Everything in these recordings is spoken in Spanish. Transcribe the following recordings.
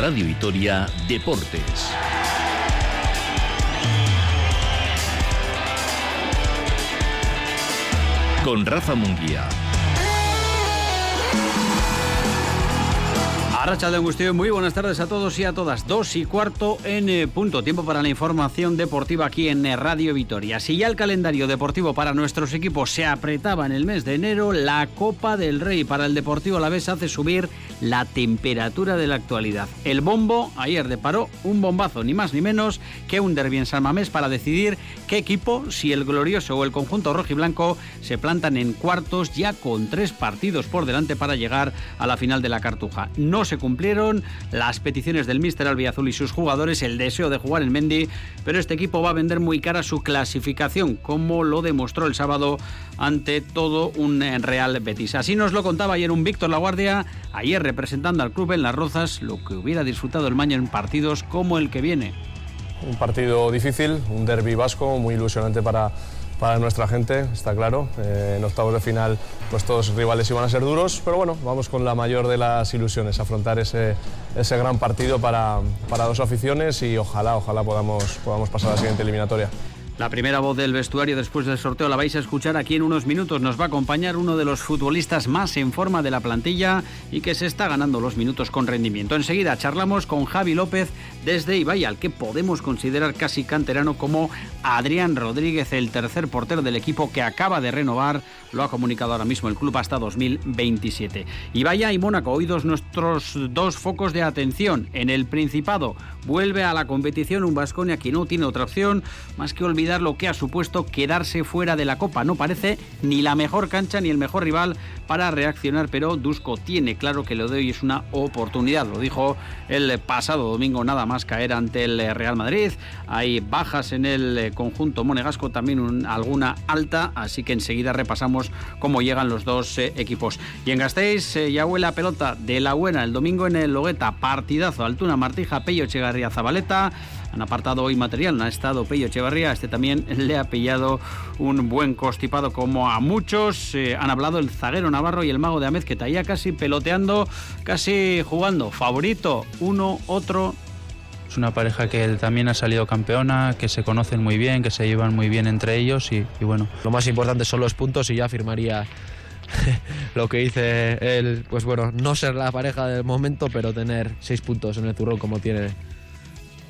Radio Vitoria Deportes. Con Rafa Munguía. Arracha de Angustio, muy buenas tardes a todos y a todas. Dos y cuarto en eh, punto. Tiempo para la información deportiva aquí en eh, Radio Vitoria. Si ya el calendario deportivo para nuestros equipos se apretaba en el mes de enero, la Copa del Rey para el Deportivo a la vez hace subir la temperatura de la actualidad. El bombo ayer deparó un bombazo, ni más ni menos que un derbi en San Mamés para decidir qué equipo, si el glorioso o el conjunto rojo y blanco, se plantan en cuartos ya con tres partidos por delante para llegar a la final de la Cartuja. No se cumplieron las peticiones del míster Albiazul y sus jugadores, el deseo de jugar en Mendy, pero este equipo va a vender muy cara su clasificación, como lo demostró el sábado ante todo un Real Betis. Así nos lo contaba ayer un Víctor Laguardia, ayer representando al club en Las Rozas, lo que hubiera disfrutado el Maño en partidos como el que viene. Un partido difícil, un derby vasco muy ilusionante para para nuestra gente, está claro. Eh, en octavos de final, pues todos rivales iban a ser duros, pero bueno, vamos con la mayor de las ilusiones, afrontar ese, ese gran partido para, para dos aficiones y ojalá, ojalá podamos, podamos pasar a la siguiente eliminatoria. La primera voz del vestuario después del sorteo la vais a escuchar aquí en unos minutos. Nos va a acompañar uno de los futbolistas más en forma de la plantilla y que se está ganando los minutos con rendimiento. Enseguida charlamos con Javi López desde Ibai, al que podemos considerar casi canterano como Adrián Rodríguez, el tercer portero del equipo que acaba de renovar. Lo ha comunicado ahora mismo el club hasta 2027. Ibaya y Mónaco, oídos nuestros dos focos de atención. En el Principado vuelve a la competición un Vasconia que no tiene otra opción más que olvidar lo que ha supuesto quedarse fuera de la Copa. No parece ni la mejor cancha ni el mejor rival para reaccionar, pero Dusko tiene claro que lo de hoy es una oportunidad. Lo dijo el pasado domingo, nada más caer ante el Real Madrid. Hay bajas en el conjunto monegasco, también alguna alta, así que enseguida repasamos cómo llegan los dos eh, equipos. Y en Gasteiz eh, ya huele la pelota de la buena el domingo en el Logueta, partidazo, Altuna Martija, Pello Chegarría Zabaleta. Han apartado hoy material, ha estado Pello Echevarría, este también le ha pillado un buen constipado como a muchos. Eh, han hablado el zaguero Navarro y el mago de Amez que está ya casi peloteando, casi jugando. Favorito, uno, otro, es una pareja que también ha salido campeona, que se conocen muy bien, que se llevan muy bien entre ellos y, y bueno. Lo más importante son los puntos y ya firmaría lo que dice él, pues bueno, no ser la pareja del momento, pero tener seis puntos en el turrón como tiene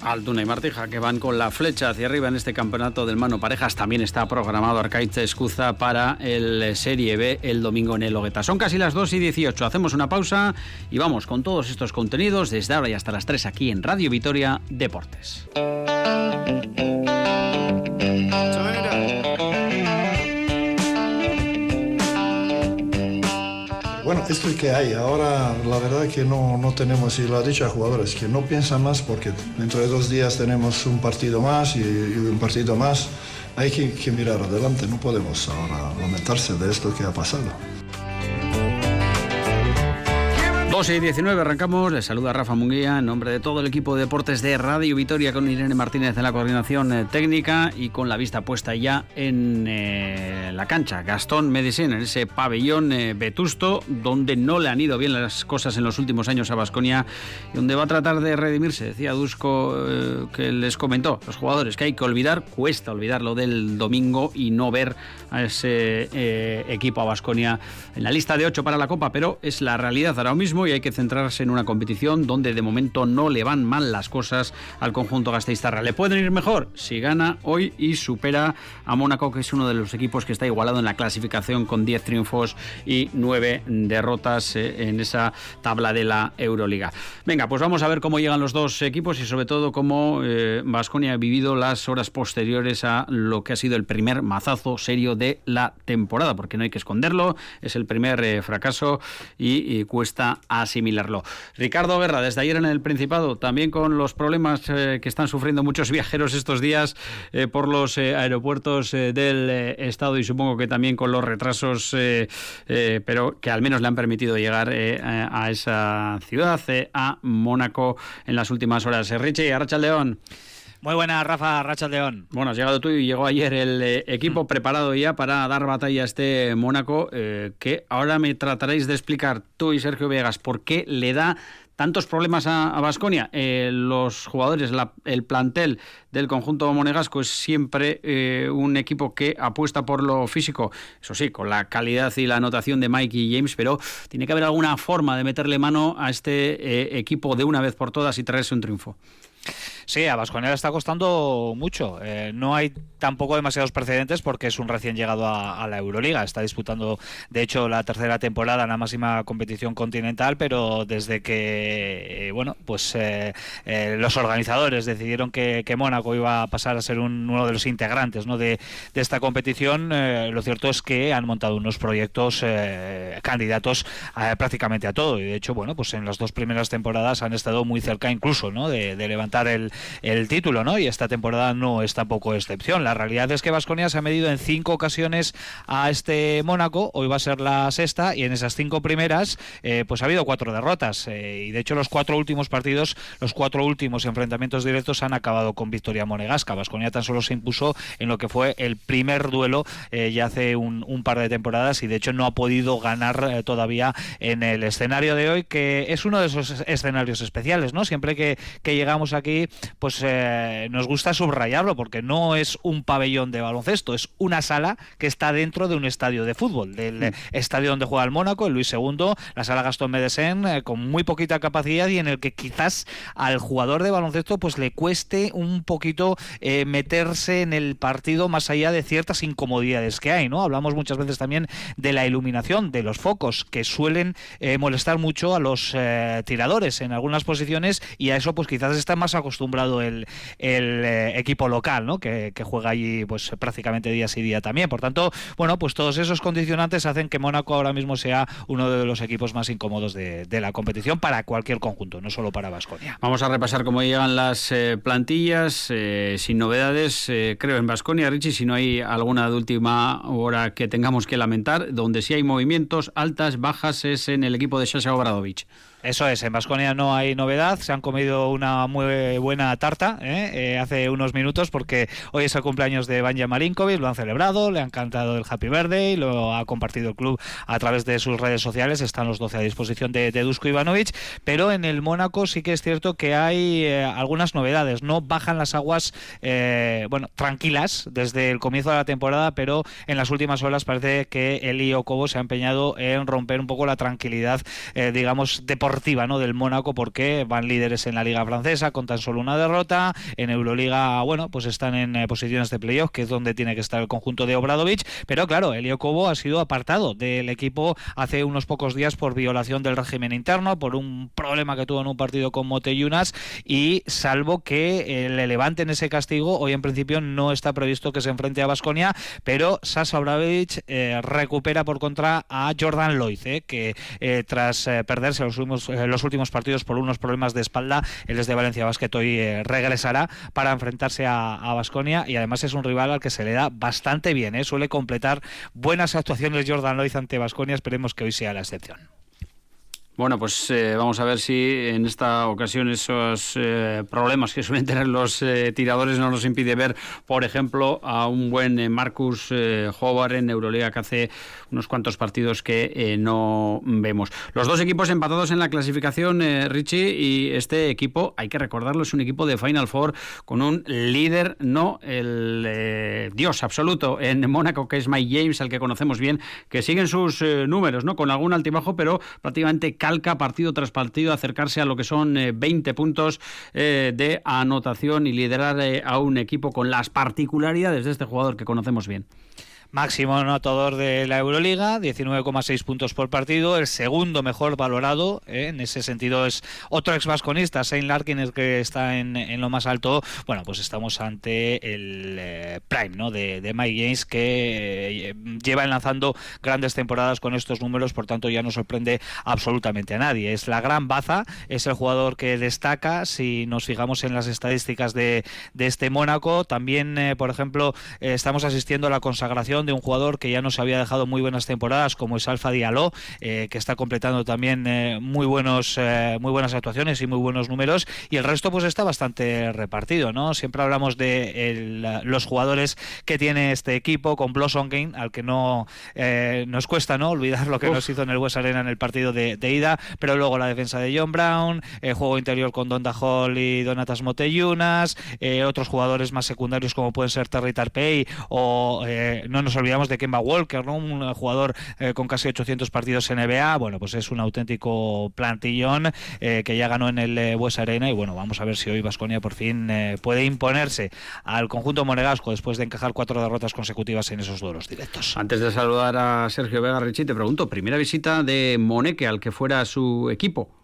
Altuna y Martija que van con la flecha hacia arriba en este campeonato del mano parejas. También está programado Arcaiz Escuza para el Serie B el domingo en el Ogueta. Son casi las 2 y 18. Hacemos una pausa y vamos con todos estos contenidos desde ahora y hasta las 3 aquí en Radio Vitoria Deportes. Bueno, esto es que hay. Ahora la verdad que no, no tenemos, y lo ha dicho a jugadores, que no piensan más porque dentro de dos días tenemos un partido más y, un partido más. Hay que mirar adelante, no podemos ahora lamentarse de esto que ha pasado. 12 y 19 arrancamos. Les saluda Rafa Munguía en nombre de todo el equipo de deportes de Radio Vitoria con Irene Martínez en la coordinación eh, técnica y con la vista puesta ya en eh, la cancha. Gastón Medicine, en ese pabellón eh, vetusto donde no le han ido bien las cosas en los últimos años a Basconia y donde va a tratar de redimirse. Decía Dusko eh, que les comentó los jugadores que hay que olvidar, cuesta olvidar lo del domingo y no ver a ese eh, equipo a Basconia en la lista de 8 para la Copa, pero es la realidad ahora mismo y hay que centrarse en una competición donde de momento no le van mal las cosas al conjunto gasteiztarra. ¿Le pueden ir mejor? Si gana hoy y supera a Mónaco, que es uno de los equipos que está igualado en la clasificación con 10 triunfos y 9 derrotas eh, en esa tabla de la Euroliga. Venga, pues vamos a ver cómo llegan los dos equipos y sobre todo cómo Vasconia ha vivido las horas posteriores a lo que ha sido el primer mazazo serio de la temporada, porque no hay que esconderlo, es el primer eh, fracaso y, cuesta asimilarlo. Ricardo Guerra, desde ayer en el Principado, también con los problemas eh, que están sufriendo muchos viajeros estos días eh, por los aeropuertos del Estado y supongo que también con los retrasos, pero que al menos le han permitido llegar a esa ciudad, a Mónaco, en las últimas horas. Richie, Arracha León. Muy buena, Rafa Racha León. Bueno, has llegado tú y llegó ayer el eh, equipo preparado ya para dar batalla a este Mónaco, eh, que ahora me trataréis de explicar tú y Sergio Vegas por qué le da tantos problemas a Basconia. Eh, los jugadores, el plantel del conjunto monegasco es siempre eh, un equipo que apuesta por lo físico, eso sí, con la calidad y la anotación de Mike y James, pero tiene que haber alguna forma de meterle mano a este eh, equipo de una vez por todas y traerse un triunfo. Sí, a Vasconia le está costando mucho. Eh, no hay tampoco demasiados precedentes porque es un recién llegado a, la Euroliga. Está disputando, de hecho, la tercera temporada en la máxima competición continental, pero desde que, eh, bueno, pues eh, los organizadores decidieron que, Mónaco iba a pasar a ser uno de los integrantes de, esta competición, lo cierto es que han montado unos proyectos candidatos prácticamente a todo. Y de hecho, bueno, pues en las dos primeras temporadas han estado muy cerca incluso ¿no? de levantar el, el título, ¿no? Y esta temporada no es tampoco excepción. La realidad es que Vasconia se ha medido en cinco ocasiones a este Mónaco, hoy va a ser la sexta, y en esas cinco primeras, eh, pues ha habido cuatro derrotas. Eh, y de hecho, los cuatro últimos partidos, los cuatro últimos enfrentamientos directos han acabado con victoria monegasca. Vasconia tan solo se impuso en lo que fue el primer duelo eh, ya hace un, un, par de temporadas y de hecho no ha podido ganar todavía en el escenario de hoy, que es uno de esos escenarios especiales, ¿no? Siempre que, que llegamos aquí, pues eh, nos gusta subrayarlo porque no es un pabellón de baloncesto, es una sala que está dentro de un estadio de fútbol, del mm. estadio donde juega el Mónaco, el Luis II, la sala Gastón Medesen, eh, con muy poquita capacidad y en el que quizás al jugador de baloncesto pues le cueste un poquito eh, meterse en el partido más allá de ciertas incomodidades que hay, ¿no? Hablamos muchas veces también de la iluminación, de los focos que suelen molestar mucho a los tiradores en algunas posiciones y a eso pues quizás está más el, eh, equipo local, ¿no? Que, juega allí pues prácticamente día sí día también. Por tanto, bueno, pues todos esos condicionantes hacen que Mónaco ahora mismo sea uno de los equipos más incómodos de, la competición para cualquier conjunto, no solo para Vasconia. Vamos a repasar cómo llegan las eh, plantillas, eh, sin novedades, creo, en Vasconia, Richie, si no hay alguna de última hora que tengamos que lamentar, donde sí hay movimientos, altas, bajas, es en el equipo de Sasha Obradovic. Eso es, en Vasconia no hay novedad, se han comido una muy buena tarta ¿eh? Eh, hace unos minutos porque hoy es el cumpleaños de Banja Marinkovic, lo han celebrado, le han cantado el Happy Birthday, lo ha compartido el club a través de sus redes sociales, están los 12 a disposición de, Dusko Ivanovic, pero en el Mónaco sí que es cierto que hay eh, algunas novedades, no bajan las aguas, bueno, tranquilas desde el comienzo de la temporada, pero en las últimas horas parece que Eli Cobo se ha empeñado en romper un poco la tranquilidad, digamos, deportiva ¿no? del Mónaco porque van líderes en la Liga Francesa con tan solo una derrota. En Euroliga, bueno, pues están en eh, posiciones de playoff, que es donde tiene que estar el conjunto de Obradovic. Pero claro, Elio Cobo ha sido apartado del equipo hace unos pocos días por violación del régimen interno, por un problema que tuvo en un partido con Moteyunas y salvo que eh, le levanten ese castigo, hoy en principio no está previsto que se enfrente a Basconia, pero Sasa Obradovic eh, recupera por contra a Jordan Lloyd, que tras perderse los últimos eh, los últimos partidos por unos problemas de espalda. Él es de Valencia Basket, hoy eh, regresará para enfrentarse a Basconia y además es un rival al que se le da bastante bien. ¿eh? Suele completar buenas actuaciones Jordan Loiz ante Basconia. Esperemos que hoy sea la excepción. Bueno, pues eh, vamos a ver si en esta ocasión esos eh, problemas que suelen tener los eh, tiradores no nos impide ver, por ejemplo, a un buen Marcus Howard en Euroliga que hace unos cuantos partidos que no vemos. Los dos equipos empatados en la clasificación, Richie, y este equipo, hay que recordarlo, es un equipo de Final Four con un líder, no el dios absoluto en Mónaco, que es Mike James, al que conocemos bien, que siguen sus números, ¿no? Con algún altibajo, pero prácticamente partido tras partido acercarse a lo que son 20 eh, puntos eh, de anotación y liderar eh, a un equipo con las particularidades de este jugador que conocemos bien máximo anotador de la Euroliga, 19,6 puntos por partido, el segundo mejor valorado, ¿eh? en ese sentido es otro ex vasconista, Saint Larkin, el que está en, lo más alto. Bueno, pues estamos ante el eh, prime ¿no? de, de, Mike James, que eh, lleva enlazando grandes temporadas con estos números, por tanto ya no sorprende absolutamente a nadie. Es la gran baza, es el jugador que destaca, si nos fijamos en las estadísticas de, de este Mónaco, también, por ejemplo, estamos asistiendo a la consagración recuperación de un jugador que ya nos había dejado muy buenas temporadas, como es Alfa Diallo, que está completando también muy buenos muy buenas actuaciones y muy buenos números. Y el resto, pues está bastante repartido, ¿no? Siempre hablamos de los jugadores que tiene este equipo, con Blossom Game, al que no nos cuesta, ¿no? Olvidar lo que nos hizo en el West Arena en el partido de, ida, pero luego la defensa de John Brown, el juego interior con Donda Hall y Donatas Moteyunas, eh, otros jugadores más secundarios como pueden ser Terry Tarpey o eh, no nos olvidamos de Kemba Walker, ¿no? un jugador eh, con casi 800 partidos en NBA, bueno, pues es un auténtico plantillón que ya ganó en el West Arena y bueno, vamos a ver si hoy Vasconia por fin puede imponerse al conjunto monegasco después de encajar cuatro derrotas consecutivas en esos duelos directos. Antes de saludar a Sergio Vega Richie, te pregunto, primera visita de Moneque al que fuera su equipo.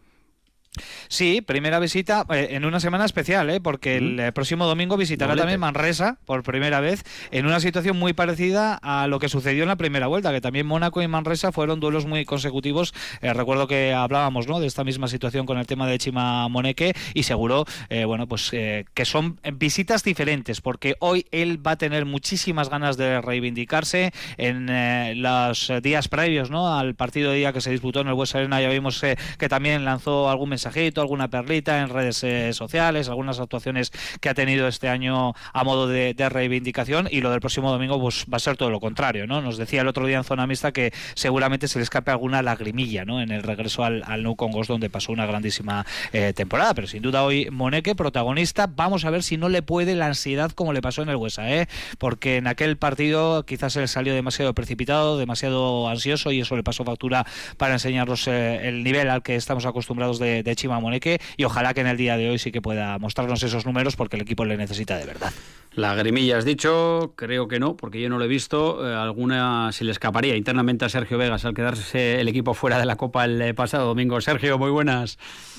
Sí, primera visita eh, en una semana especial, ¿eh? porque el eh, próximo domingo visitará también Manresa por primera vez en una situación muy parecida a lo que sucedió en la primera vuelta, que también Mónaco y Manresa fueron duelos muy consecutivos. recuerdo que hablábamos ¿no? de esta misma situación con el tema de Chima Moneque y seguro, bueno, pues que son visitas diferentes, porque hoy él va a tener muchísimas ganas de reivindicarse en los días previos ¿no? al partido de día que se disputó en el West Arena. Ya vimos que también lanzó algún mensaje alguna perlita en redes eh, sociales, algunas actuaciones que ha tenido este año a modo de, reivindicación y lo del próximo domingo pues va a ser todo lo contrario, ¿no? Nos decía el otro día en zona mixta que seguramente se le escape alguna lagrimilla, ¿no? En el regreso al, al Congos donde pasó una grandísima eh, temporada, pero sin duda hoy Moneque protagonista, vamos a ver si no le puede la ansiedad como le pasó en el Huesa, ¿eh? Porque en aquel partido quizás él salió demasiado precipitado, demasiado ansioso y eso le pasó factura para enseñarnos eh, el nivel al que estamos acostumbrados de Chima Moneque y ojalá que en el día de hoy sí que pueda mostrarnos esos números porque el equipo le necesita de verdad. La grimilla has dicho, creo que no, porque yo no lo he visto. Eh, alguna se le escaparía internamente a Sergio Vegas al quedarse el equipo fuera de la Copa el eh, pasado domingo. Sergio, muy buenas.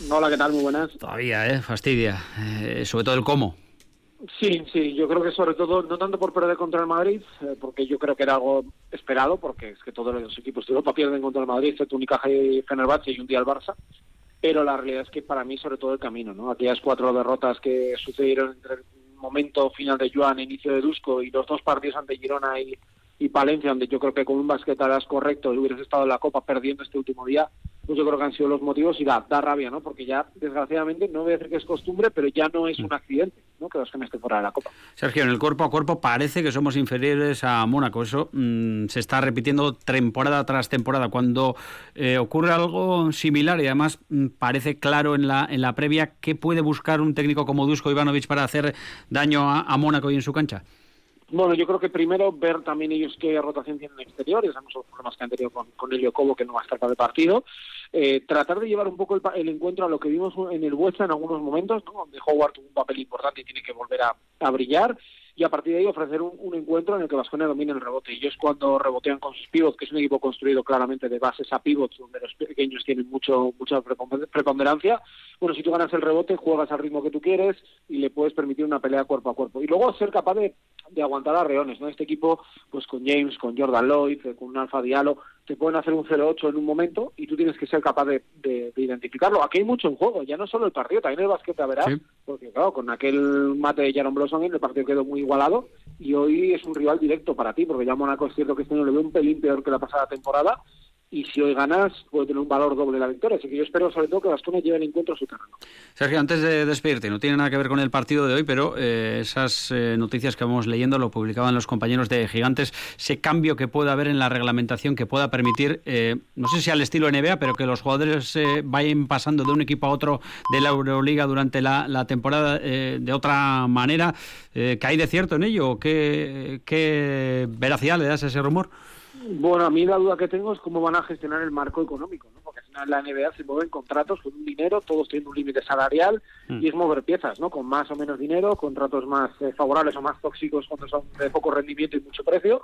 Hola, ¿qué tal? Muy buenas. Todavía, ¿eh? Fastidia. Eh, sobre todo el cómo. Sí, sí, yo creo que sobre todo, no tanto por perder contra el Madrid, porque yo creo que era algo esperado, porque es que todos los equipos de Europa pierden contra el Madrid, excepto Unicaja y Fenerbahce y un día el Barça pero la realidad es que para mí sobre todo el camino, ¿no? Aquellas cuatro derrotas que sucedieron entre el momento final de Joan e inicio de Dusko y los dos partidos ante Girona y, y Palencia, donde yo creo que con un basquetaras correcto hubieras estado en la Copa perdiendo este último día, pues yo creo que han sido los motivos y da, da rabia, ¿no? Porque ya, desgraciadamente, no voy a decir que es costumbre, pero ya no es un accidente, ¿no? Que me esté fuera de la Copa. Sergio, en el cuerpo a cuerpo parece que somos inferiores a Mónaco. Eso mm, se está repitiendo temporada tras temporada. Cuando eh, ocurre algo similar y además mm, parece claro en la, en la previa, ¿qué puede buscar un técnico como Dusko Ivanovic para hacer daño a, a Mónaco y en su cancha? Bueno, yo creo que primero ver también ellos qué rotación tienen exteriores, sabemos los problemas que han tenido con, con Elio Cobo, que no va a estar para el partido. Eh, tratar de llevar un poco el, encuentro a lo que vimos en el Huesca en algunos momentos, donde Howard tuvo un papel importante y tiene que volver a, brillar y a partir de ahí ofrecer un, encuentro en el que Vasconia domine el rebote. Y ellos cuando rebotean con sus pivots, que es un equipo construido claramente de bases a pivots, donde los pequeños tienen mucho mucha preponderancia, bueno, si tú ganas el rebote, juegas al ritmo que tú quieres y le puedes permitir una pelea cuerpo a cuerpo. Y luego ser capaz de, de aguantar a reones, ¿no? Este equipo, pues con James, con Jordan Lloyd, con un Alfa Diallo, te pueden hacer un 0-8 en un momento y tú tienes que ser capaz de, de, identificarlo. Aquí hay mucho en juego, ya no solo el partido, también el básquet, verás, porque claro, con aquel mate de Jaron Blossom el partido quedó muy igualado y hoy es un rival directo para ti, porque ya Monaco es cierto que este año le veo un pelín peor que la pasada temporada y si hoy ganas puede tener un valor doble la victoria. Así que yo espero sobre todo que Bastones lleve el encuentro a su terreno. Sergio, antes de despedirte, no tiene nada que ver con el partido de hoy, pero eh, esas eh, noticias que vamos leyendo lo publicaban los compañeros de Gigantes, ese cambio que pueda haber en la reglamentación que pueda permitir, eh, no sé si al estilo NBA, pero que los jugadores vayan pasando de un equipo a otro de la Euroliga durante la, temporada de otra manera. ¿Qué hay de cierto en ello? ¿Qué, ¿Qué veracidad le das a ese rumor? Bueno, a mí la duda que tengo es cómo van a gestionar el marco económico, ¿no? Porque al final la NBA se mueven contratos con un dinero, todos tienen un límite salarial mm. y es mover piezas, ¿no? Con más o menos dinero, contratos más eh, favorables o más tóxicos cuando son de poco rendimiento y mucho precio.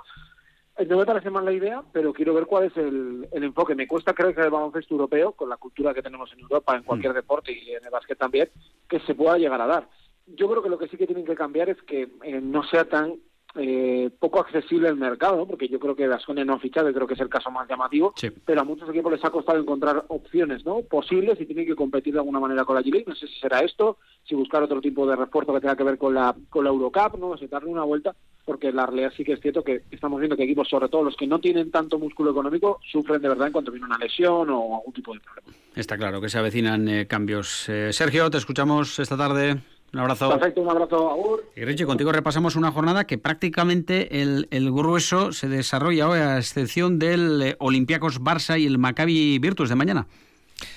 Eh, no me parece mal la idea, pero quiero ver cuál es el, enfoque. Me cuesta creer que el baloncesto europeo, con la cultura que tenemos en Europa, en cualquier mm. deporte y en el básquet también, que se pueda llegar a dar. Yo creo que lo que sí que tienen que cambiar es que eh, no sea tan eh, poco accesible el mercado, porque yo creo que Vasconia no ha fichado, y creo que es el caso más llamativo, pero a muchos equipos les ha costado encontrar opciones ¿no? posibles y tienen que competir de alguna manera con la G-League. No sé si será esto, si buscar otro tipo de refuerzo que tenga que ver con la, con la Eurocup, ¿no? sé, darle una vuelta, porque la realidad sí que es cierto que estamos viendo que equipos, sobre todo los que no tienen tanto músculo económico, sufren de verdad en cuanto viene una lesión o algún tipo de problema. Está claro que se avecinan eh, cambios. Eh, Sergio, te escuchamos esta tarde. Un abrazo. Perfecto, un abrazo, Agur. Y Richie, contigo repasamos una jornada que prácticamente el, el grueso se desarrolla hoy, a excepción del eh, Olympiacos Barça y el Maccabi Virtus de mañana.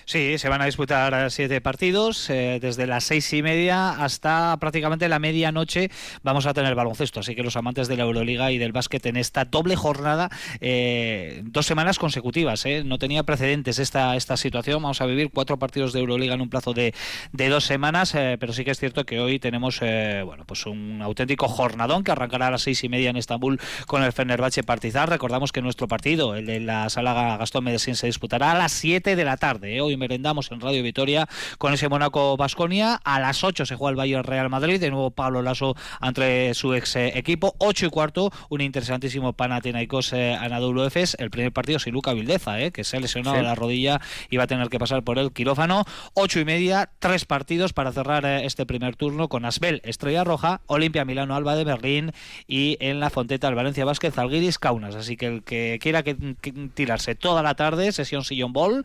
Sí, se van a disputar siete partidos, eh, desde las seis y media hasta prácticamente la medianoche vamos a tener baloncesto, así que los amantes de la Euroliga y del básquet en esta doble jornada, eh, dos semanas consecutivas, eh, no tenía precedentes esta, esta situación, vamos a vivir cuatro partidos de Euroliga en un plazo de, de dos semanas, pero sí que es cierto que hoy tenemos bueno pues un auténtico jornadón que arrancará a las seis y media en Estambul con el Fenerbahce Partizan, recordamos que nuestro partido, el de la sala Gastón Medellín, se disputará a las siete de la tarde, hoy merendamos en Radio Vitoria con ese Mónaco Basconia. A las 8 se juega el Bayern Real Madrid, de nuevo Pablo Lasso entre su ex eh, equipo. 8 y cuarto, un interesantísimo Panathinaikos eh, Anadolu Efes. El primer partido sin Luca Vildeza, eh, que se ha lesionado la rodilla y va a tener que pasar por el quirófano. 8 y media, tres partidos para cerrar eh, este primer turno con Asbel, Estrella Roja, Olimpia Milano Alba de Berlín y en la Fonteta el Valencia Vázquez Alguiris Kaunas. Así que el que quiera que, tirarse toda la tarde, sesión sillón ball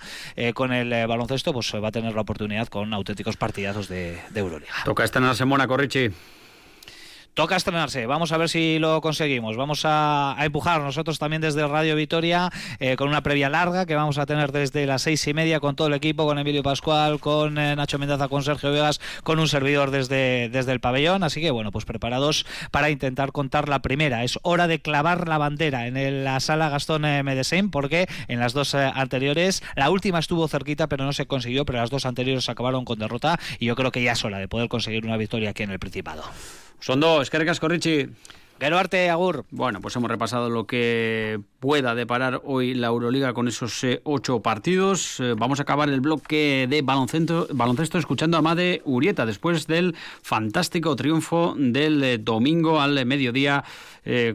con el baloncesto, pues va a tener la oportunidad con auténticos partidazos de, de Euroliga. Toca estrenarse en Mónaco, Richie. Toca estrenarse, vamos a ver si lo conseguimos. Vamos a, empujar nosotros también desde Radio Vitoria eh, con una previa larga que vamos a tener desde las seis y media con todo el equipo, con Emilio Pascual, con eh, Nacho Mendaza, con Sergio Vegas, con un servidor desde, desde el pabellón. Así que bueno, pues preparados para intentar contar la primera. Es hora de clavar la bandera en la sala Gastón eh, porque en las dos anteriores, la última estuvo cerquita pero no se consiguió, pero las dos anteriores acabaron con derrota y yo creo que ya es hora de poder conseguir una victoria aquí en el Principado. Sondo, eskerrik asko, Ritxi. Arte, Agur. Bueno, pues hemos repasado lo que pueda deparar hoy la Euroliga con esos eh, ocho partidos. Eh, vamos a acabar el bloque de baloncesto, baloncesto escuchando a Made Urieta después del fantástico triunfo del eh, domingo al mediodía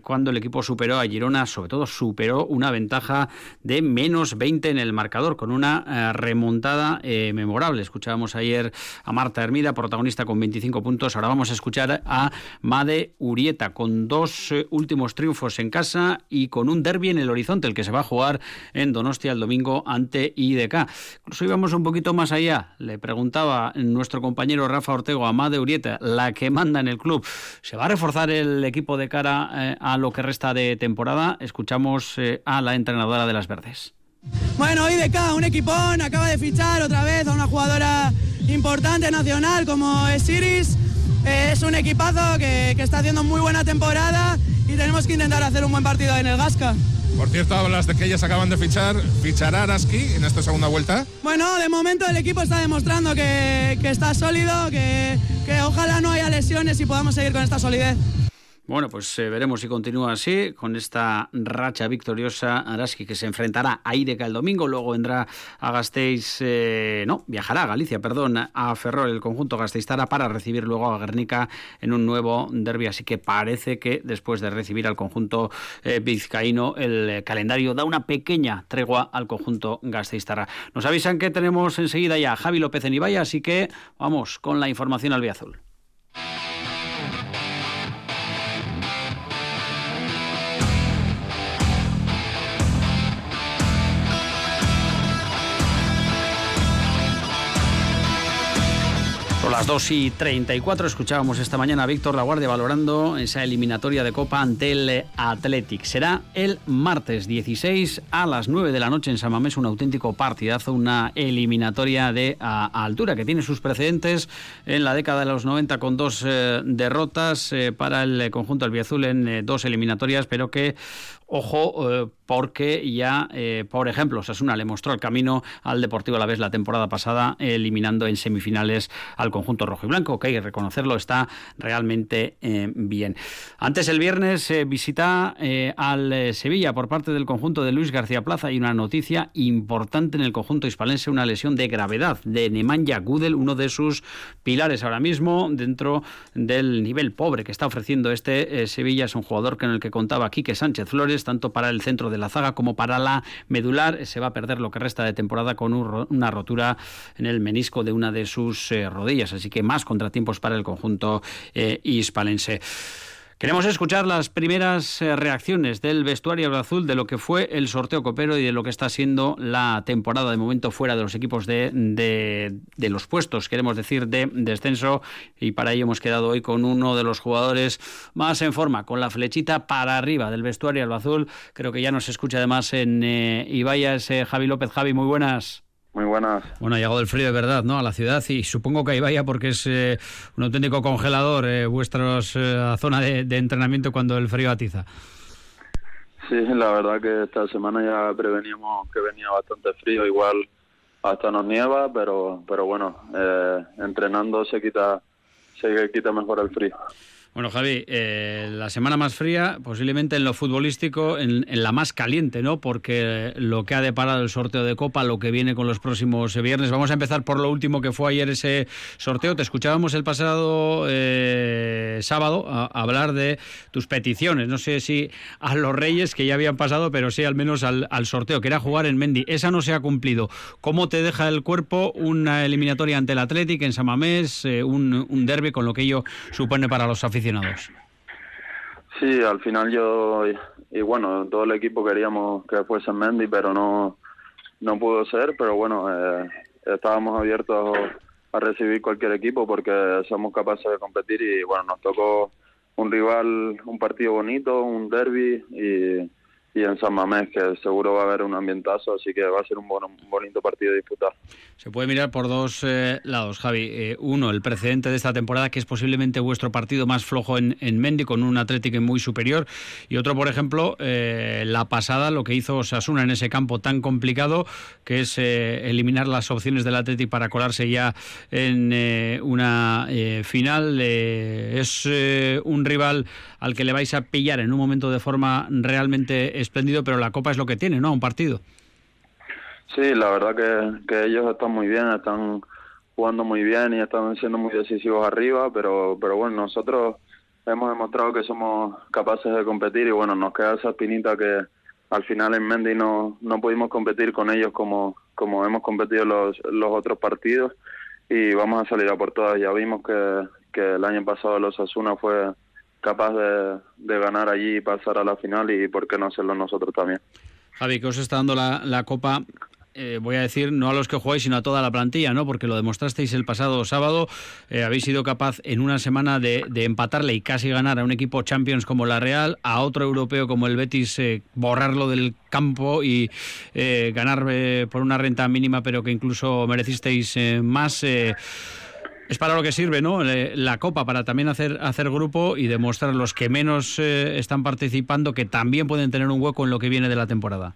cuando el equipo superó a Girona, sobre todo superó una ventaja de menos 20 en el marcador con una remontada memorable. Escuchábamos ayer a Marta Hermida, protagonista con 25 puntos. Ahora vamos a escuchar a Made Urieta con dos dos eh, últimos triunfos en casa y con un derby en el horizonte, el que se va a jugar en Donostia el domingo ante IDK. Incluso íbamos un poquito más allá. Le preguntaba nuestro compañero Rafa Ortego a Made Urieta, la que manda en el club. ¿Se va a reforzar el equipo de cara eh, a lo que resta de temporada? Escuchamos eh, a la entrenadora de las Verdes. Bueno, IDK, un equipón, acaba de fichar otra vez a una jugadora importante nacional como es Iris eh, es un equipazo que, está haciendo muy buena temporada y tenemos que intentar hacer un buen partido en el Gasca. Por cierto, hablas de que ellas acaban de fichar. ¿Fichará Araski en esta segunda vuelta? Bueno, de momento el equipo está demostrando que, está sólido, que ojalá no haya lesiones y podamos seguir con esta solidez. Bueno, pues eh, veremos si continúa así, con esta racha victoriosa Araski que se enfrentará a Ideca el domingo, luego vendrá a Gasteiz, eh, no, viajará a Galicia, perdón, a Ferrol, el conjunto Gasteiztara, para recibir luego a Guernica en un nuevo derby, así que parece que después de recibir al conjunto eh, vizcaíno, el calendario da una pequeña tregua al conjunto Gasteiztara. Nos avisan que tenemos enseguida ya a Javi López en Ibaya, así que vamos con la información al las 2 y 34 escuchábamos esta mañana a Víctor Laguardia valorando esa eliminatoria de Copa ante el Athletic. Será el martes 16 a las 9 de la noche en Samamés, un auténtico partidazo, una eliminatoria de altura que tiene sus precedentes en la década de los 90 con dos eh, derrotas eh, para el conjunto albiazul en eh, dos eliminatorias, pero que Ojo, eh, porque ya, eh, por ejemplo, Sasuna le mostró el camino al Deportivo a la vez la temporada pasada, eliminando en semifinales al conjunto rojo y blanco, que hay que reconocerlo, está realmente eh, bien. Antes el viernes visita al Sevilla por parte del conjunto de Luis García Plaza y una noticia importante en el conjunto hispalense, una lesión de gravedad de Nemanja Gudel, uno de sus pilares ahora mismo dentro del nivel pobre que está ofreciendo este Sevilla. Es un jugador con el que contaba Quique Sánchez Flores tanto para el centro de la zaga como para la medular. Se va a perder lo que resta de temporada con una rotura en el menisco de una de sus eh, rodillas. Así que más contratiempos para el conjunto eh, hispalense. Queremos escuchar las primeras eh, reacciones del vestuario azul de lo que fue el sorteo copero y de lo que está siendo la temporada de momento fuera de los equipos de, de, los puestos, queremos decir, de descenso. Y para ello hemos quedado hoy con uno de los jugadores más en forma, con la flechita para arriba del vestuario azul. Creo que ya nos escucha además en eh, Ibaya, Javi López. Javi, muy buenas. Muy buenas. Bueno, ha llegado el frío de verdad, ¿no? A la ciudad y supongo que ahí vaya porque es eh, un auténtico congelador eh, vuestra eh, zona de, entrenamiento cuando el frío atiza. Sí, la verdad que esta semana ya preveníamos que venía bastante frío, igual hasta nos nieva, pero pero bueno, eh, entrenando se quita se quita mejor el frío. Bueno, Javi, eh, la semana más fría, posiblemente en lo futbolístico, en, la más caliente, ¿no? Porque lo que ha deparado el sorteo de Copa, lo que viene con los próximos viernes. Vamos a empezar por lo último que fue ayer ese sorteo. Te escuchábamos el pasado eh, sábado a, hablar de tus peticiones. No sé si a los Reyes, que ya habían pasado, pero sí al menos al, sorteo, que era jugar en Mendy. Esa no se ha cumplido. ¿Cómo te deja el cuerpo una eliminatoria ante el Atlético en Samamés, eh, un, un derby con lo que ello supone para los aficionados? Sí, al final yo y, bueno, todo el equipo queríamos que fuese Mendy, pero no no pudo ser, pero bueno, eh, estábamos abiertos a recibir cualquier equipo porque somos capaces de competir y bueno, nos tocó un rival, un partido bonito, un derby y y en San Mamés, que seguro va a haber un ambientazo, así que va a ser un, bonito partido disputar. Se puede mirar por dos eh, lados, Javi. Eh, uno, el precedente de esta temporada, que es posiblemente vuestro partido más flojo en, en Mendy, con un Atlético muy superior. Y otro, por ejemplo, eh, la pasada, lo que hizo Sasuna en ese campo tan complicado, que es eliminar las opciones del Atlético para colarse ya en una final. es un rival al que le vais a pillar en un momento de forma realmente espléndido, pero la Copa es lo que tiene, ¿no? Un partido. Sí, la verdad que, que ellos están muy bien, están jugando muy bien y están siendo muy decisivos arriba, pero, pero bueno, nosotros hemos demostrado que somos capaces de competir y bueno, nos queda esa espinita que al final en Mendy no, no pudimos competir con ellos como, como hemos competido los, los otros partidos y vamos a salir a por todas. Ya vimos que, que el año pasado los Asuna fue capaz de, de, ganar allí y pasar a la final y por qué no hacerlo nosotros también. Javi, que os está dando la, la Copa eh, voy a decir, no a los que jugáis, sino a toda la plantilla, ¿no? Porque lo demostrasteis el pasado sábado, eh, habéis sido capaz en una semana de, empatarle y casi ganar a un equipo Champions como la Real, a otro europeo como el Betis, eh, borrarlo del campo y ganar por una renta mínima, pero que incluso merecisteis más. Es para lo que sirve, ¿no? La Copa, para también hacer, hacer grupo y demostrar los que menos están participando que también pueden tener un hueco en lo que viene de la temporada.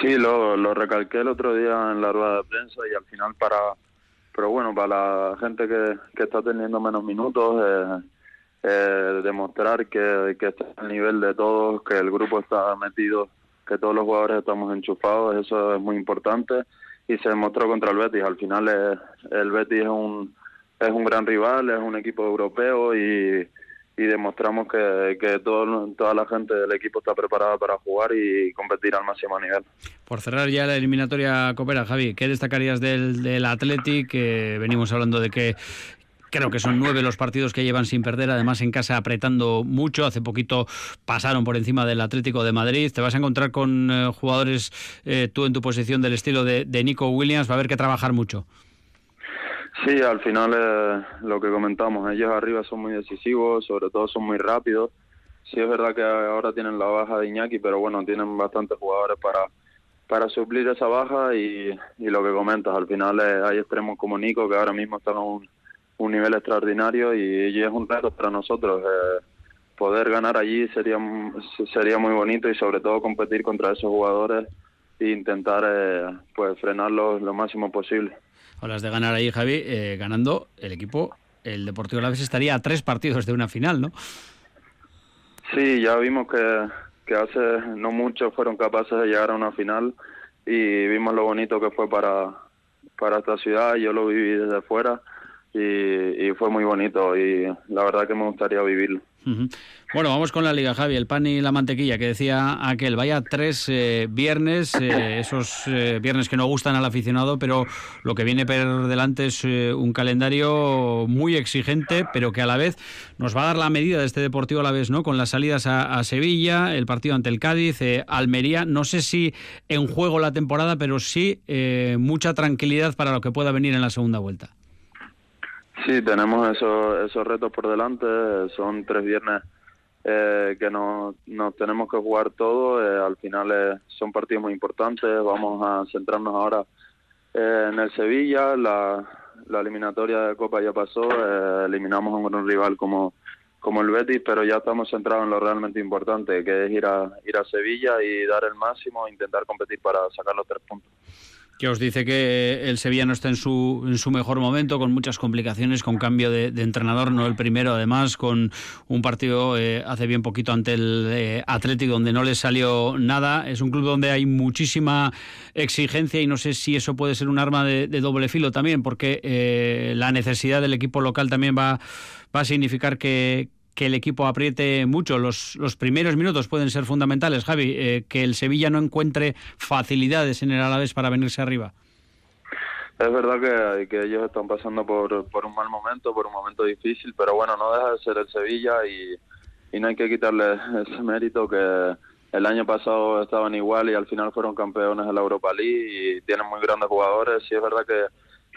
Sí, lo, lo recalqué el otro día en la rueda de prensa y al final para, pero bueno, para la gente que, que está teniendo menos minutos, eh, eh, demostrar que, que está al nivel de todos, que el grupo está metido, que todos los jugadores estamos enchufados, eso es muy importante y se demostró contra el Betis. Al final eh, el Betis es un, es un gran rival, es un equipo europeo y y demostramos que, que todo, toda la gente del equipo está preparada para jugar y competir al máximo nivel. Por cerrar ya la eliminatoria Copera, Javi, ¿qué destacarías del, del Athletic? venimos hablando de que Creo que son nueve los partidos que llevan sin perder, además en casa apretando mucho. Hace poquito pasaron por encima del Atlético de Madrid. Te vas a encontrar con eh, jugadores, eh, tú en tu posición del estilo de, Nico Williams, va a haber que trabajar mucho. Sí, al final eh, lo que comentamos, ellos arriba son muy decisivos, sobre todo son muy rápidos. Sí es verdad que ahora tienen la baja de Iñaki, pero bueno, tienen bastantes jugadores para para suplir esa baja y, y lo que comentas, al final eh, hay extremos como Nico que ahora mismo están a un, un nivel extraordinario y, y, es un reto para nosotros. Eh, poder ganar allí sería sería muy bonito y sobre todo competir contra esos jugadores e intentar eh, pues frenarlos lo máximo posible. Hablas de ganar ahí, Javi, eh, ganando el equipo, el Deportivo Alavés estaría a tres partidos de una final, ¿no? Sí, ya vimos que, que hace no mucho fueron capaces de llegar a una final y vimos lo bonito que fue para, para esta ciudad, yo lo viví desde fuera y, fue muy bonito y la verdad que me gustaría vivirlo. Bueno, vamos con la Liga, Javi, el pan y la mantequilla, que decía aquel, vaya tres eh, viernes, eh, esos eh, viernes que no gustan al aficionado, pero lo que viene por delante es un calendario muy exigente, pero que a la vez nos va a dar la medida de este Deportivo a la vez, ¿no? Con las salidas a, a Sevilla, el partido ante el Cádiz, Almería, no sé si en juego la temporada, pero sí mucha tranquilidad para lo que pueda venir en la segunda vuelta. Sí, tenemos esos, esos retos por delante. Son tres viernes eh, que nos, tenemos que jugar todo. Eh, al final eh, son partidos muy importantes. Vamos a centrarnos ahora en el Sevilla. La, la eliminatoria de Copa ya pasó. eliminamos a un rival como, como el Betis, pero ya estamos centrados en lo realmente importante, que es ir a, ir a Sevilla y dar el máximo intentar competir para sacar los tres puntos que os dice que el Sevilla no está en su, en su mejor momento, con muchas complicaciones, con cambio de, entrenador, no el primero, además, con un partido eh, hace bien poquito ante el eh, Atlético, donde no le salió nada. Es un club donde hay muchísima exigencia y no sé si eso puede ser un arma de, doble filo también, porque eh, la necesidad del equipo local también va, va a significar que, que el equipo apriete mucho. Los, los primeros minutos pueden ser fundamentales, Javi, eh, que el Sevilla no encuentre facilidades en el Alavés para venirse arriba. Es verdad que, ellos están pasando por, por un mal momento, por un momento difícil, pero bueno, no deja de ser el Sevilla y, y no hay que quitarle ese mérito que el año pasado estaban igual y al final fueron campeones de la Europa League y tienen muy grandes jugadores y es verdad que,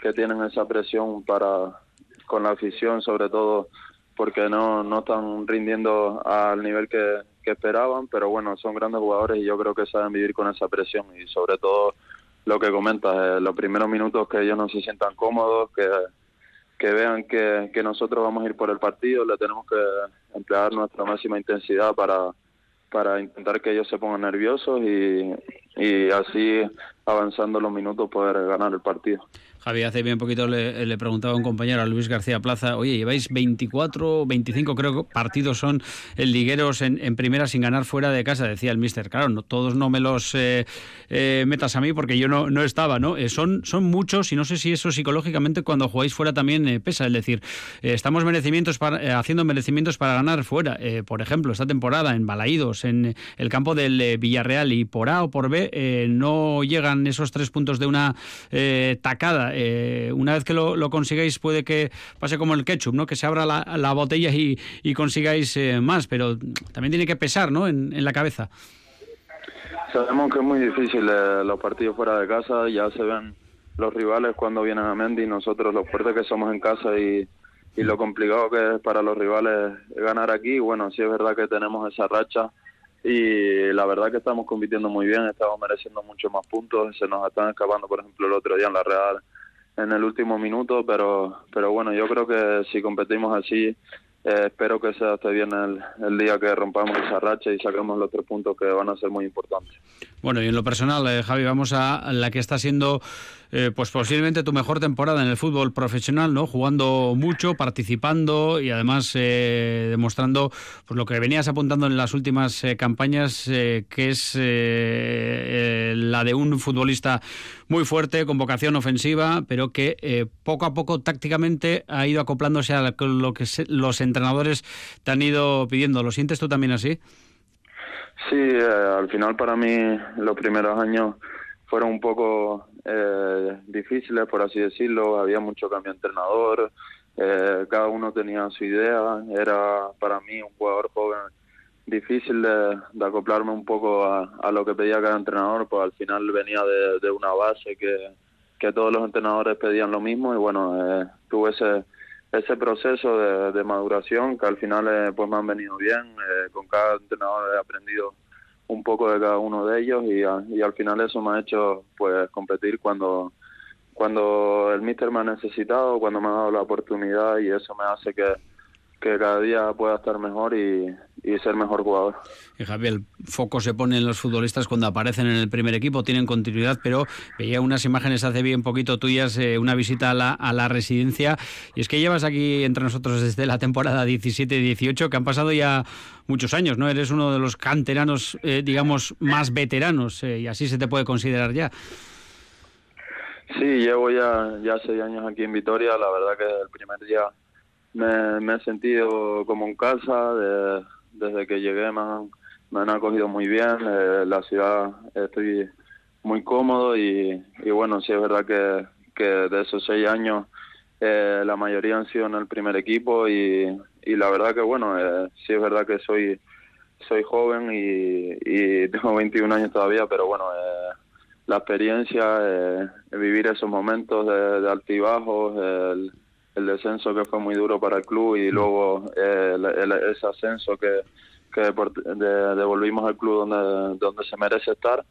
que tienen esa presión para con la afición sobre todo porque no, no están rindiendo al nivel que, esperaban, pero bueno, son grandes jugadores y yo creo que saben vivir con esa presión y sobre todo lo que comentas, eh, los primeros minutos que ellos no se sientan cómodos, que, que vean que, que nosotros vamos a ir por el partido, le tenemos que emplear nuestra máxima intensidad para, para intentar que ellos se pongan nerviosos y, y así avanzando los minutos poder ganar el partido. Javi, hace bien poquito le, preguntaba a un compañero, a Luis García Plaza, oye, lleváis 24, 25 creo partidos son el ligueros en, primera sin ganar fuera de casa, decía el mister. Claro, no, todos no me los eh, eh, metas a mí porque yo no, no estaba, ¿no? Eh, son, son muchos y no sé si eso psicológicamente cuando jugáis fuera también pesa. Es decir, estamos merecimientos para, haciendo merecimientos para ganar fuera. por ejemplo, esta temporada en Balaídos, en el campo del Villarreal y por A o por B no llegan esos tres puntos de una tacada eh, una vez que lo, lo, consigáis puede que pase como el ketchup, ¿no? Que se abra la, botella y, consigáis eh, más, pero también tiene que pesar, ¿no? En, la cabeza. Sabemos que es muy difícil eh, los partidos fuera de casa, ya se ven los rivales cuando vienen a Mendy, nosotros los fuertes que somos en casa y, y lo complicado que es para los rivales ganar aquí. Bueno, sí es verdad que tenemos esa racha y la verdad que estamos compitiendo muy bien, estamos mereciendo mucho más puntos, se nos están escapando, por ejemplo, el otro día en la Real en el último minuto, pero, pero bueno, yo creo que si competimos así, eh, espero que sea este bien el, día que rompamos esa racha y saquemos los tres puntos que van a ser muy importantes. Bueno, y en lo personal, eh, Javi, vamos a la que está siendo eh, pues posiblemente tu mejor temporada en el fútbol profesional, ¿no? Jugando mucho, participando y además eh, demostrando pues, lo que venías apuntando en las últimas eh, campañas, que es la de un futbolista muy fuerte, con vocación ofensiva, pero que poco a poco tácticamente ha ido acoplándose a lo que los entrenadores te han ido pidiendo. ¿Lo sientes tú también así? Sí, al final para mí los primeros años fueron un poco eh, difíciles, por así decirlo. Había mucho cambio de entrenador, eh, cada uno tenía su idea. Era para mí un jugador joven difícil de, acoplarme un poco a, lo que pedía cada entrenador, pues al final venía de, una base que, todos los entrenadores pedían lo mismo y bueno, eh, tuve ese ese proceso de, de, maduración que al final eh, pues me han venido bien, con cada entrenador he aprendido un poco de cada uno de ellos y, y al final eso me ha hecho pues competir cuando cuando el míster me ha necesitado, cuando me ha dado la oportunidad y eso me hace que, que cada día pueda estar mejor y, y ser mejor jugador. Y Javier, el foco se pone en los futbolistas cuando aparecen en el primer equipo, tienen continuidad, pero veía unas imágenes hace bien poquito tuyas, eh, una visita a la, a la residencia, y es que llevas aquí entre nosotros desde la temporada 17-18, que han pasado ya muchos años, ¿no? Eres uno de los canteranos, eh, digamos, más veteranos, eh, y así se te puede considerar ya. Sí, llevo ya, ya seis años aquí en Vitoria, la verdad que el primer día me, he sentido como en casa, desde que llegué me han, me acogido muy bien, eh, la ciudad estoy muy cómodo y, bueno, sí es verdad que, que de esos seis años eh, la mayoría han sido en el primer equipo y, y la verdad que bueno, eh, sí es verdad que soy soy joven y, y tengo 21 años todavía, pero bueno, eh, la experiencia, eh, vivir esos momentos de, de altibajos, el, el descenso que fue muy duro para el club y luego eh, ese ascenso que, que devolvimos al club donde, donde se merece estar.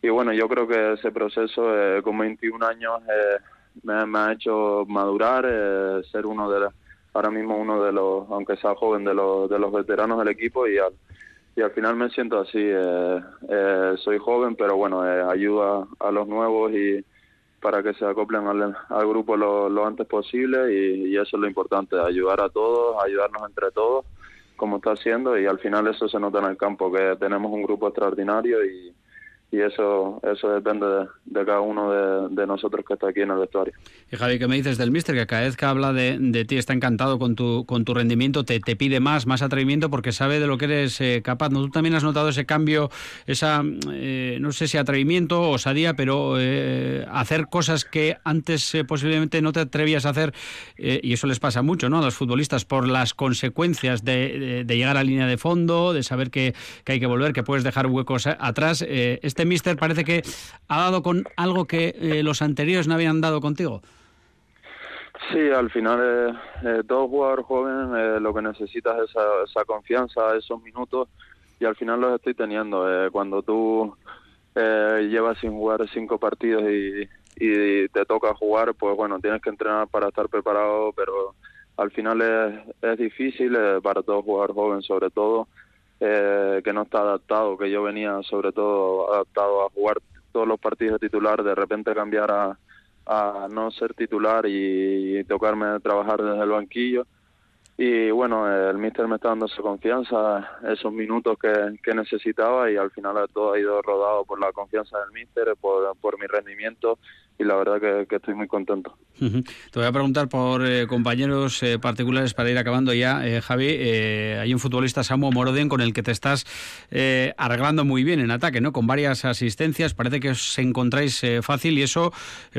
Y bueno, yo creo que ese proceso eh, con 21 años eh, me, ha hecho madurar, eh, ser uno de ahora mismo uno de los, aunque sea joven, de los, de los veteranos del equipo y al, y al final me siento así. Eh, eh, soy joven, pero bueno, ayuda a los nuevos y para que se acoplen al, al grupo lo, lo, antes posible y, y, eso es lo importante, ayudar a todos, ayudarnos entre todos, como está haciendo y al final eso se nota en el campo, que tenemos un grupo extraordinario y, y eso eso depende de, cada uno de, nosotros que está aquí en el vestuario. Y Javi, ¿qué me dices del míster? Que cada vez que habla de, de ti está encantado con tu, con tu rendimiento, te, te pide más, más atrevimiento porque sabe de lo que eres eh, capaz. ¿No? Tú también has notado ese cambio, esa, eh, no sé si atrevimiento, o osadía, pero eh, hacer cosas que antes posiblemente no te atrevías a hacer, y eso les pasa mucho ¿no? a los futbolistas por las consecuencias de, llegar a línea de fondo, de saber que, que, hay que volver, que puedes dejar huecos atrás. este este mister parece que ha dado con algo que eh, los anteriores no habían dado contigo. Sí, al final eh, eh todo jugador joven eh, lo que necesita es esa, esa, confianza, esos minutos y al final los estoy teniendo. cuando tú llevas sin jugar cinco partidos y, y, te toca jugar, pues bueno, tienes que entrenar para estar preparado, pero al final es, es difícil para todo jugador joven sobre todo eh, que no está adaptado, que yo venía sobre todo adaptado a jugar todos los partidos de titular, de repente cambiar a, a no ser titular y, tocarme trabajar desde el banquillo. Y bueno, el míster me está dando esa confianza, esos minutos que, que necesitaba y al final todo ha ido rodado por la confianza del míster, por, por mi rendimiento y la verdad que, estoy muy contento. Te voy a preguntar por eh, compañeros eh, particulares para ir acabando ya, eh, Javi. hay un futbolista, Samu Moroden, con el que te estás arreglando muy bien en ataque, ¿no? Con varias asistencias, parece que os encontráis fácil y eso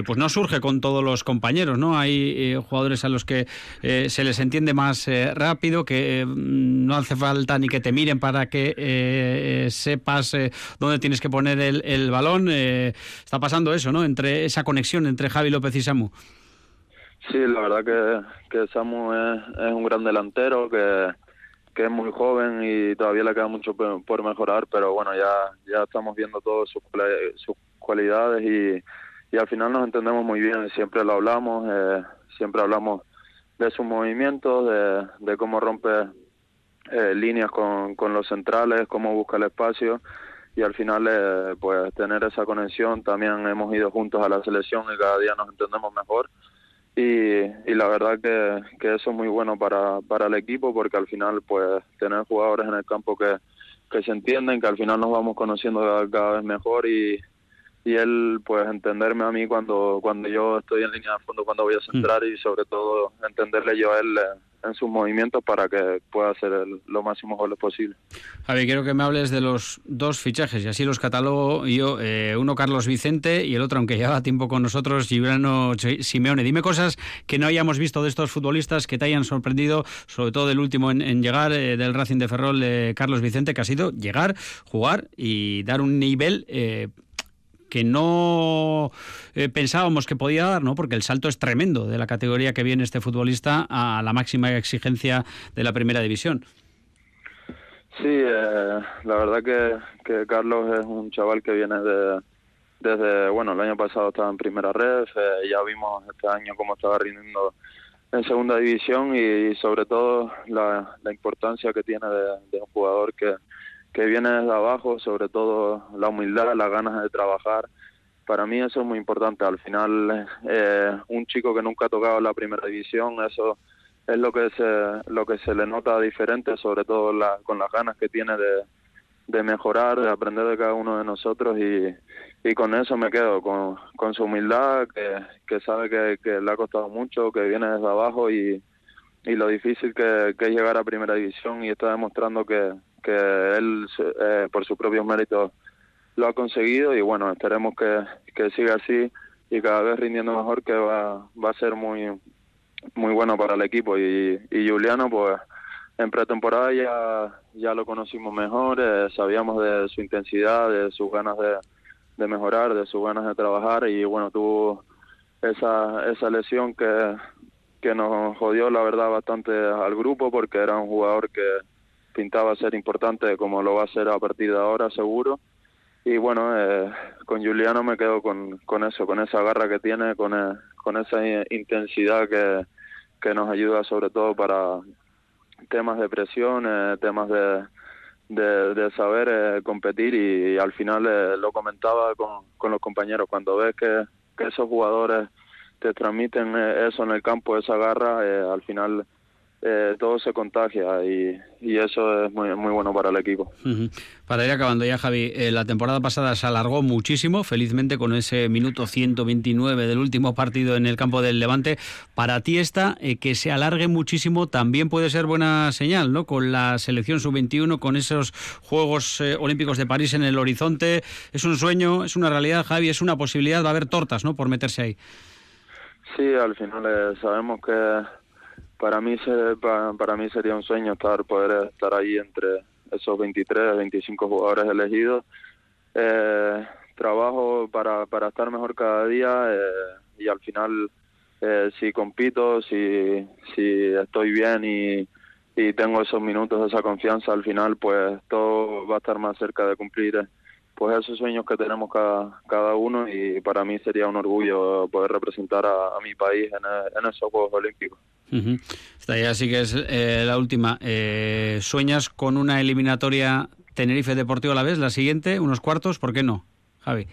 pues no surge con todos los compañeros, ¿no? Hay jugadores a los que se les entiende más rápido, que no hace falta ni que te miren para que sepas dónde tienes que poner el, el balón. está pasando eso, ¿no? Entre esa conexión entre Javi López y Samu. Sí, la verdad que, Samu es, un gran delantero, que, es muy joven y todavía le queda mucho por mejorar, pero bueno, ya, ya estamos viendo todas sus, cualidades y, y al final nos entendemos muy bien, siempre lo hablamos, eh, siempre hablamos de sus movimientos, de, de cómo rompe eh, líneas con, con los centrales, cómo busca el espacio y al final eh, pues tener esa conexión también hemos ido juntos a la selección y cada día nos entendemos mejor. Y, y la verdad que, que eso es muy bueno para, para el equipo porque al final pues tener jugadores en el campo que, que se entienden, que al final nos vamos conociendo cada, vez mejor y, y él pues entenderme a mí cuando cuando yo estoy en línea de fondo cuando voy a centrar y sobre todo entenderle yo a él eh, en sus movimientos para que pueda hacer lo máximo goles posible. Javi, quiero que me hables de los dos fichajes y así los catalogo yo, eh, uno Carlos Vicente y el otro, aunque lleva tiempo con nosotros, Gibrano Simeone. Dime cosas que no hayamos visto de estos futbolistas que te hayan sorprendido, sobre todo el último en, llegar eh, del Racing de Ferrol, de Carlos Vicente, que ha sido llegar, jugar y dar un nivel... Que no eh, pensábamos que podía dar, ¿no? Porque el salto es tremendo de la categoría que viene este futbolista a la máxima exigencia de la primera división. Sí, eh, la verdad que, que, Carlos es un chaval que viene de, desde, bueno, el año pasado estaba en primera red, eh, ya vimos este año cómo estaba rindiendo en segunda división y, sobre todo la, importancia que tiene de, un jugador que, que viene desde abajo, sobre todo la humildad, las ganas de trabajar. Para mí eso es muy importante. Al final, eh, un chico que nunca ha tocado la primera división, eso es lo que se, lo que se le nota diferente, sobre todo con las ganas que tiene de, mejorar, de aprender de cada uno de nosotros y, y con eso me quedo, con, con su humildad, que, que sabe que, que, le ha costado mucho, que viene desde abajo y, y lo difícil que, que, es llegar a primera división y está demostrando que, que él eh, por sus propios méritos lo ha conseguido y bueno, esperemos que, que siga así y cada vez rindiendo mejor que va, va a ser muy muy bueno para el equipo. Y, y Juliano pues en pretemporada ya, ya lo conocimos mejor, eh, sabíamos de su intensidad, de sus ganas de, de, mejorar, de sus ganas de trabajar y bueno, tuvo esa, esa lesión que, que nos jodió la verdad bastante al grupo porque era un jugador que pintaba ser importante como lo va a ser a partir de ahora seguro. Y bueno, eh, con Juliano me quedo con, con eso, con esa garra que tiene, con, eh, con esa intensidad que, que nos ayuda sobre todo para, temas de presión, eh, temas de, de, saber eh, competir. Y, al final eh, lo comentaba con, con, los compañeros, cuando ves que, que esos jugadores te transmiten eso en el campo, esa garra, al final eh, todo se contagia y, eso es muy, muy bueno para el equipo. Para ir acabando ya, Javi, eh, la temporada pasada se alargó muchísimo, felizmente con ese minuto 129 del último partido en el campo del Levante. Para ti esta, eh, que se alargue muchísimo, también puede ser buena señal, ¿no? Con la selección sub-21, con esos Juegos Olímpicos de París en el horizonte. Es un sueño, es una realidad, Javi, es una posibilidad, va a haber tortas, ¿no? Por meterse ahí. Sí, al final sabemos que para mí se, para, mí sería un sueño estar poder estar ahí entre esos 23 25 jugadores elegidos. Eh, trabajo para, para estar mejor cada día eh, y al final eh, si compito si si estoy bien y, y tengo esos minutos esa confianza al final pues todo va a estar más cerca de cumplir pues esos sueños que tenemos cada, cada uno y para mí sería un orgullo poder representar a, mi país en, en, esos Juegos Olímpicos. Esta ya sí que es eh, la última. Eh, ¿Sueñas con una eliminatoria Tenerife Deportivo a la vez, la siguiente, unos cuartos? ¿Por qué no, Javi?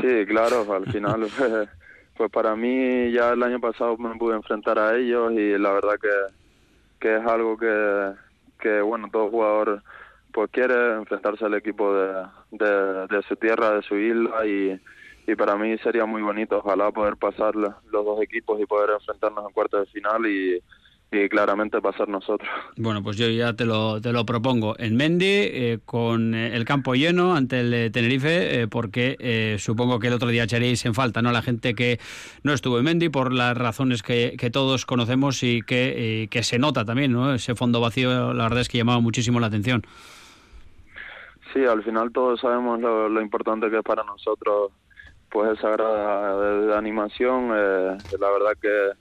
Sí, claro, al final, pues para mí ya el año pasado me pude enfrentar a ellos y la verdad que, que es algo que, que, bueno, todo jugador pues quiere enfrentarse al equipo de, de, su tierra, de su isla y, para mí sería muy bonito, ojalá poder pasar los dos equipos y poder enfrentarnos en cuartos de final y, claramente pasar nosotros. Bueno, pues yo ya te lo, te lo propongo. En Mendy, eh, con eh, el campo lleno ante el Tenerife, eh, porque supongo que el otro día echaréis en falta, ¿no? La gente que no estuvo en Mendy por las razones que, que todos conocemos y que, que se nota también, ¿no? Ese fondo vacío, la verdad es que llamaba muchísimo la atención. Sí, al final todos sabemos lo, importante que es para nosotros pues esa grada de, animación. Eh, la verdad que,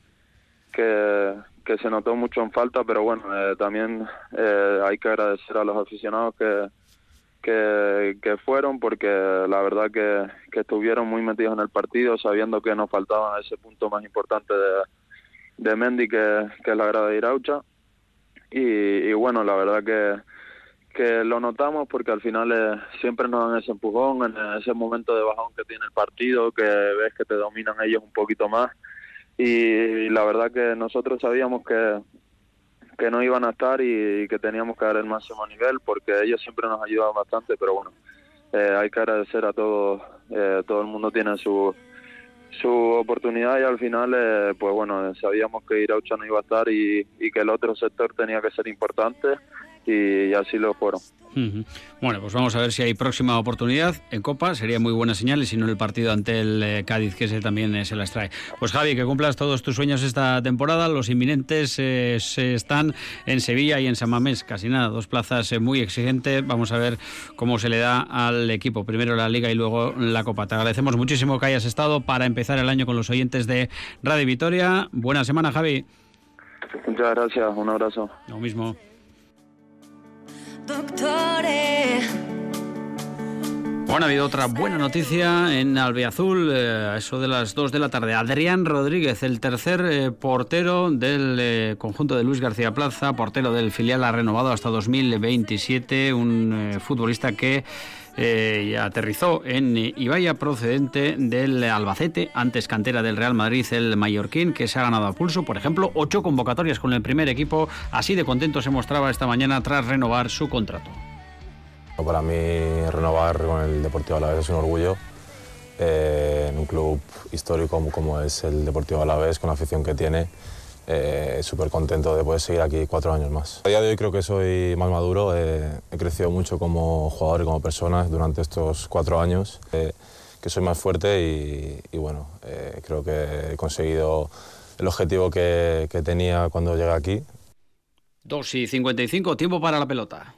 que, se notó mucho en falta, pero bueno, eh, también eh, hay que agradecer a los aficionados que, que, que fueron porque la verdad que, que estuvieron muy metidos en el partido sabiendo que nos faltaba ese punto más importante de, de Mendy que, que es la grada de Iraucha. Y, y bueno, la verdad que que lo notamos porque al final eh, siempre nos dan ese empujón en ese momento de bajón que tiene el partido, que ves que te dominan ellos un poquito más. Y, la verdad que nosotros sabíamos que, que no iban a estar y, que teníamos que dar el máximo nivel porque ellos siempre nos ayudan bastante, pero bueno, eh, hay que agradecer a todos, eh, todo el mundo tiene su su oportunidad y al final pues bueno sabíamos que Iraucha no iba a estar y que el otro sector tenía que ser importante y así lo fueron. Bueno, pues vamos a ver si hay próxima oportunidad en Copa, sería muy buena señal y si no el partido ante el eh, Cádiz que se también eh, se las trae. Pues Javi, que cumplas todos tus sueños esta temporada, los inminentes eh, se están en Sevilla y en San Mamés, casi nada, dos plazas muy exigentes, vamos a ver cómo se le da al equipo, primero la Liga y luego la Copa. Te agradecemos muchísimo que hayas estado para empezar el año con los oyentes de Radio Vitoria. Buena semana, Javi. Muchas gracias, un abrazo. Lo mismo. Bueno, ha habido otra buena noticia en Albiazul, eh, a eso de las 2 de la tarde. Adrián Rodríguez, el tercer eh, portero del eh, conjunto de Luis García Plaza, portero del filial, ha renovado hasta 2027, un futbolista que aterrizó en Ibaya procedente del Albacete, antes cantera del Real Madrid, el mallorquín, que se ha ganado a pulso, por ejemplo, ocho convocatorias con el primer equipo. Así de contento se mostraba esta mañana tras renovar su contrato. Para mí renovar con el Deportivo Alavés es un orgullo. Eh, en un club histórico como, es el Deportivo Alavés, con la afición que tiene, eh, súper contento de poder seguir aquí cuatro años más. A día de hoy creo que soy más maduro, eh, he crecido mucho como jugador y como persona durante estos cuatro años, que soy más fuerte y, bueno, creo que he conseguido el objetivo que, que tenía cuando llegué aquí. 2 y 55, tiempo para la pelota.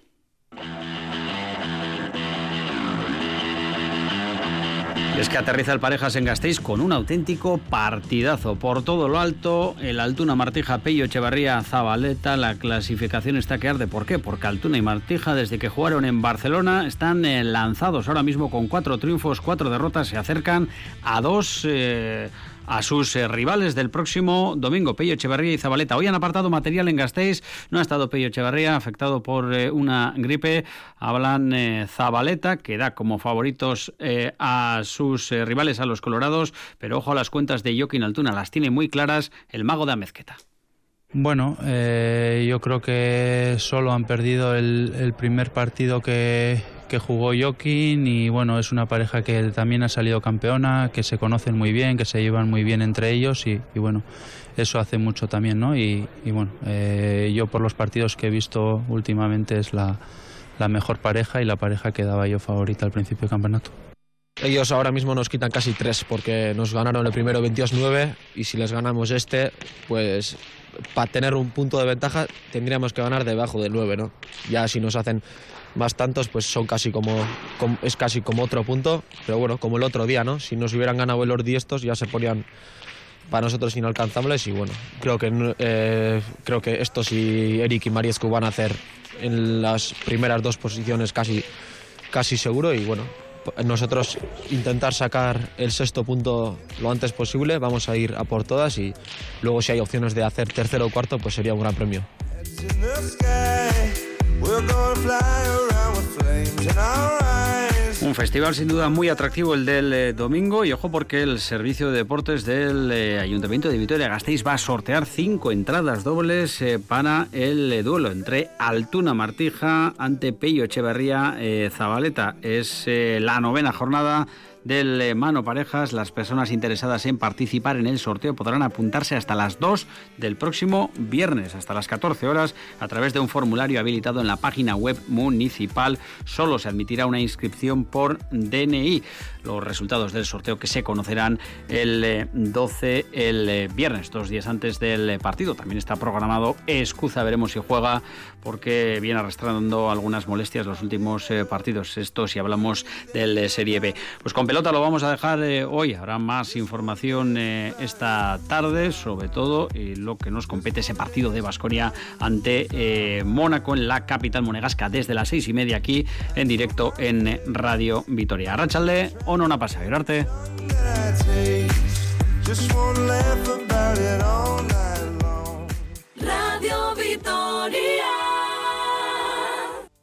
Es que aterriza el Parejas en Gasteiz con un auténtico partidazo. Por todo lo alto, el Altuna Martija Pello Echevarría Zabaleta, la clasificación está que arde. ¿Por qué? Porque Altuna y Martija, desde que jugaron en Barcelona, están eh, lanzados ahora mismo con cuatro triunfos, cuatro derrotas, se acercan a dos. Eh, a sus eh, rivales del próximo domingo, Pello Echevarría y Zabaleta. Hoy han apartado material en Gasteiz, no ha estado Pello Echevarría, afectado por eh, una gripe. Hablan eh, Zabaleta, que da como favoritos a sus rivales, a los colorados, pero ojo a las cuentas de Joaquín Altuna, las tiene muy claras el mago de Amezqueta. Bueno, yo creo que solo han perdido el primer partido que, que jugó Joaquín y bueno, es una pareja que también ha salido campeona, que se conocen muy bien, que se llevan muy bien entre ellos y, bueno, eso hace mucho también, ¿no? Y, bueno, eh, yo por los partidos que he visto últimamente es la, la mejor pareja y la pareja que daba yo favorita al principio del campeonato. Ellos ahora mismo nos quitan casi tres porque nos ganaron el primero 22-9 y si les ganamos este, pues para tener un punto de ventaja tendríamos que ganar debajo del 9, ¿no? Ya si nos hacen más tantos, pues son casi como, es casi como otro punto, pero bueno, como el otro día, ¿no? Si nos hubieran ganado el Ordi estos ya se ponían para nosotros inalcanzables y bueno, creo que eh, creo que estos y Eric y Mariescu van a hacer en las primeras dos posiciones casi casi seguro y bueno, nosotros intentar sacar el sexto punto lo antes posible, vamos a ir a por todas y luego si hay opciones de hacer tercero o cuarto, pues sería un gran premio. Un festival sin duda muy atractivo el del eh, domingo y ojo porque el Servicio de Deportes del eh, Ayuntamiento de Vitoria-Gasteiz va a sortear cinco entradas dobles eh, para el duelo entre Altuna Martija ante Pello Echeverría Zabaleta. Es la novena jornada del eh, Mano Parejas. Las personas interesadas en participar en el sorteo podrán apuntarse hasta las 2 del próximo viernes, hasta las 14 horas, a través de un formulario habilitado en la página web municipal. Solo se admitirá una inscripción por DNI. Los resultados del sorteo que se conocerán el 12, eh, el eh, viernes, dos días antes del partido. También está programado Escuza, veremos si juega, porque viene arrastrando algunas molestias los últimos partidos. Esto si hablamos del Serie B. Pues con pelota lo vamos a dejar eh, hoy. Habrá más información eh, esta tarde, sobre todo lo que nos compete ese partido de Basconia ante eh, Mónaco en la capital monegasca desde las seis y media aquí en directo en Radio Vitoria. Arrachalde o no pasa, arte. Radio Vitoria.